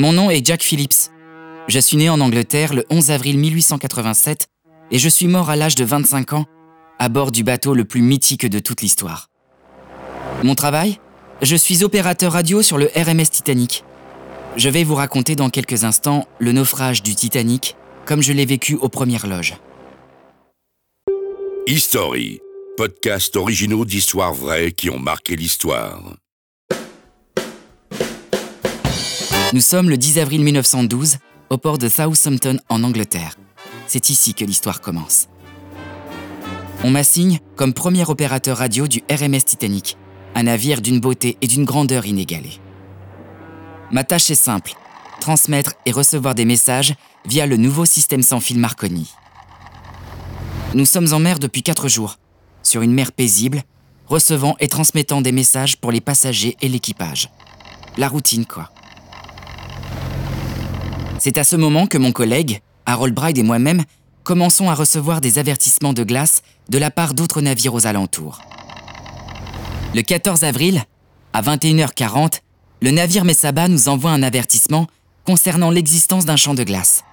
Mon nom est Jack Phillips. Je suis né en Angleterre le 11 avril 1887 et je suis mort à l'âge de 25 ans à bord du bateau le plus mythique de toute l'histoire. Mon travail? Je suis opérateur radio sur le RMS Titanic. Je vais vous raconter dans quelques instants le naufrage du Titanic comme je l'ai vécu aux premières loges. History, podcast originaux d'histoires vraies qui ont marqué l'histoire. Nous sommes le 10 avril 1912 au port de Southampton en Angleterre. C'est ici que l'histoire commence. On m'assigne comme premier opérateur radio du RMS Titanic, un navire d'une beauté et d'une grandeur inégalée. Ma tâche est simple, transmettre et recevoir des messages via le nouveau système sans fil Marconi. Nous sommes en mer depuis quatre jours, sur une mer paisible, recevant et transmettant des messages pour les passagers et l'équipage. La routine, quoi. C'est à ce moment que mon collègue, Harold Bride et moi-même commençons à recevoir des avertissements de glace de la part d'autres navires aux alentours. Le 14 avril, à 21h40, le navire Messaba nous envoie un avertissement concernant l'existence d'un champ de glace.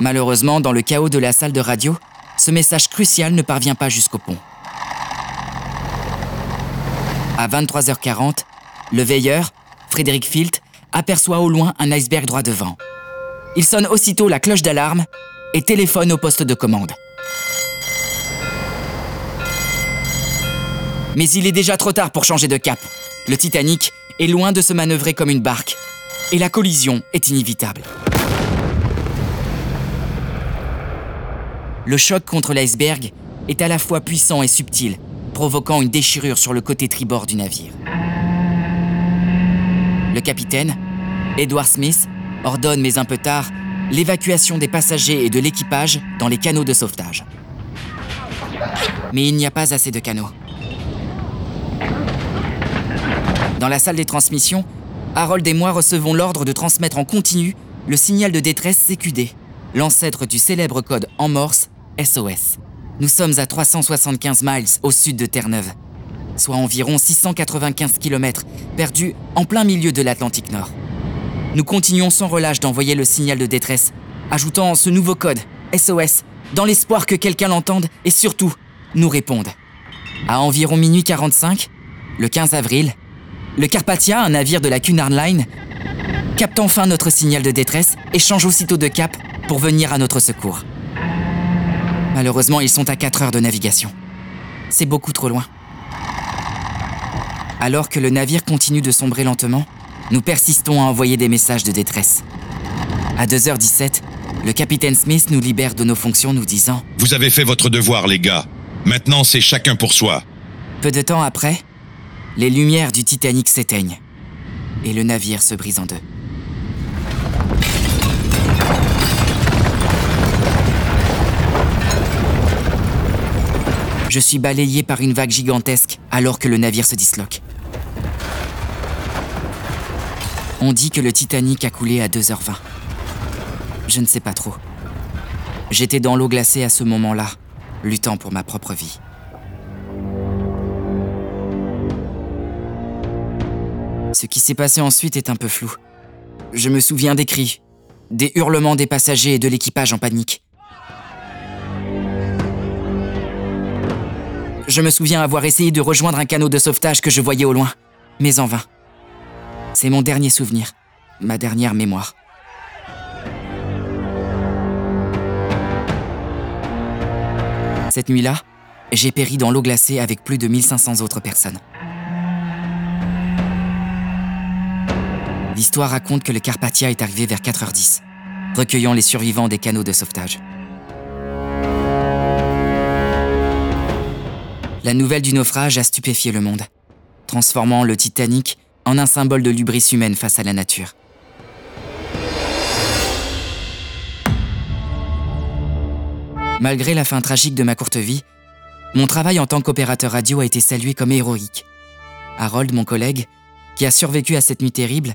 Malheureusement, dans le chaos de la salle de radio, ce message crucial ne parvient pas jusqu'au pont. À 23h40, le veilleur, Frédéric Filt, aperçoit au loin un iceberg droit devant. Il sonne aussitôt la cloche d'alarme et téléphone au poste de commande. Mais il est déjà trop tard pour changer de cap. Le Titanic est loin de se manœuvrer comme une barque. Et la collision est inévitable. Le choc contre l'iceberg est à la fois puissant et subtil, provoquant une déchirure sur le côté tribord du navire. Le capitaine, Edward Smith, ordonne, mais un peu tard, l'évacuation des passagers et de l'équipage dans les canaux de sauvetage. Mais il n'y a pas assez de canaux. Dans la salle des transmissions, Harold et moi recevons l'ordre de transmettre en continu le signal de détresse CQD, l'ancêtre du célèbre code en morse SOS. Nous sommes à 375 miles au sud de Terre-Neuve, soit environ 695 km perdus en plein milieu de l'Atlantique Nord. Nous continuons sans relâche d'envoyer le signal de détresse, ajoutant ce nouveau code, SOS, dans l'espoir que quelqu'un l'entende et surtout nous réponde. À environ minuit 45, le 15 avril, le Carpathia, un navire de la Cunard Line, capte enfin notre signal de détresse et change aussitôt de cap pour venir à notre secours. Malheureusement, ils sont à 4 heures de navigation. C'est beaucoup trop loin. Alors que le navire continue de sombrer lentement, nous persistons à envoyer des messages de détresse. À 2h17, le capitaine Smith nous libère de nos fonctions nous disant ⁇ Vous avez fait votre devoir, les gars. Maintenant, c'est chacun pour soi. ⁇ Peu de temps après, les lumières du Titanic s'éteignent et le navire se brise en deux. Je suis balayé par une vague gigantesque alors que le navire se disloque. On dit que le Titanic a coulé à 2h20. Je ne sais pas trop. J'étais dans l'eau glacée à ce moment-là, luttant pour ma propre vie. Ce qui s'est passé ensuite est un peu flou. Je me souviens des cris, des hurlements des passagers et de l'équipage en panique. Je me souviens avoir essayé de rejoindre un canot de sauvetage que je voyais au loin, mais en vain. C'est mon dernier souvenir, ma dernière mémoire. Cette nuit-là, j'ai péri dans l'eau glacée avec plus de 1500 autres personnes. L'histoire raconte que le Carpathia est arrivé vers 4h10, recueillant les survivants des canaux de sauvetage. La nouvelle du naufrage a stupéfié le monde, transformant le Titanic en un symbole de l'ubris humaine face à la nature. Malgré la fin tragique de ma courte vie, mon travail en tant qu'opérateur radio a été salué comme héroïque. Harold, mon collègue, qui a survécu à cette nuit terrible,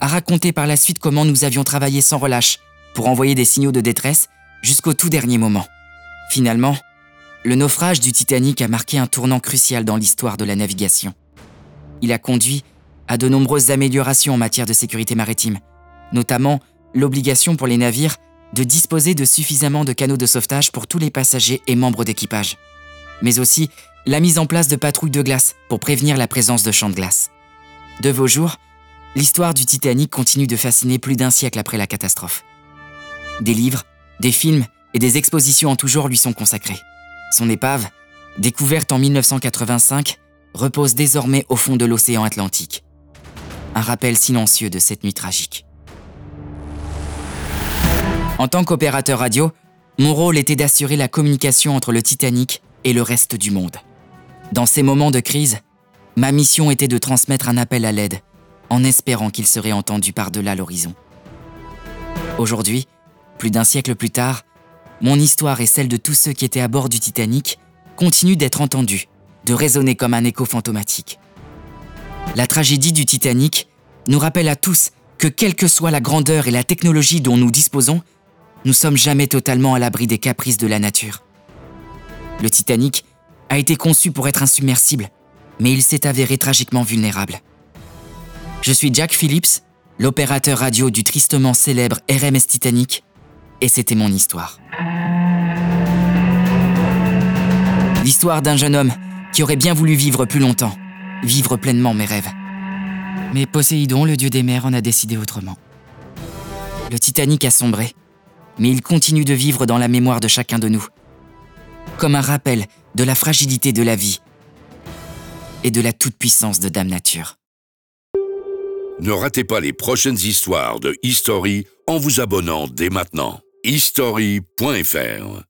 a raconté par la suite comment nous avions travaillé sans relâche pour envoyer des signaux de détresse jusqu'au tout dernier moment. Finalement, le naufrage du Titanic a marqué un tournant crucial dans l'histoire de la navigation. Il a conduit à de nombreuses améliorations en matière de sécurité maritime, notamment l'obligation pour les navires de disposer de suffisamment de canaux de sauvetage pour tous les passagers et membres d'équipage, mais aussi la mise en place de patrouilles de glace pour prévenir la présence de champs de glace. De vos jours, l'histoire du Titanic continue de fasciner plus d'un siècle après la catastrophe. Des livres, des films et des expositions en tout genre lui sont consacrés. Son épave, découverte en 1985, repose désormais au fond de l'océan Atlantique. Un rappel silencieux de cette nuit tragique. En tant qu'opérateur radio, mon rôle était d'assurer la communication entre le Titanic et le reste du monde. Dans ces moments de crise, ma mission était de transmettre un appel à l'aide, en espérant qu'il serait entendu par-delà l'horizon. Aujourd'hui, plus d'un siècle plus tard, mon histoire et celle de tous ceux qui étaient à bord du Titanic continuent d'être entendues, de résonner comme un écho fantomatique. La tragédie du Titanic nous rappelle à tous que quelle que soit la grandeur et la technologie dont nous disposons, nous sommes jamais totalement à l'abri des caprices de la nature. Le Titanic a été conçu pour être insubmersible, mais il s'est avéré tragiquement vulnérable. Je suis Jack Phillips, l'opérateur radio du tristement célèbre RMS Titanic, et c'était mon histoire. L'histoire d'un jeune homme qui aurait bien voulu vivre plus longtemps, vivre pleinement mes rêves. Mais Poséidon, le dieu des mers, en a décidé autrement. Le Titanic a sombré, mais il continue de vivre dans la mémoire de chacun de nous, comme un rappel de la fragilité de la vie et de la toute-puissance de Dame Nature. Ne ratez pas les prochaines histoires de History en vous abonnant dès maintenant. history.fr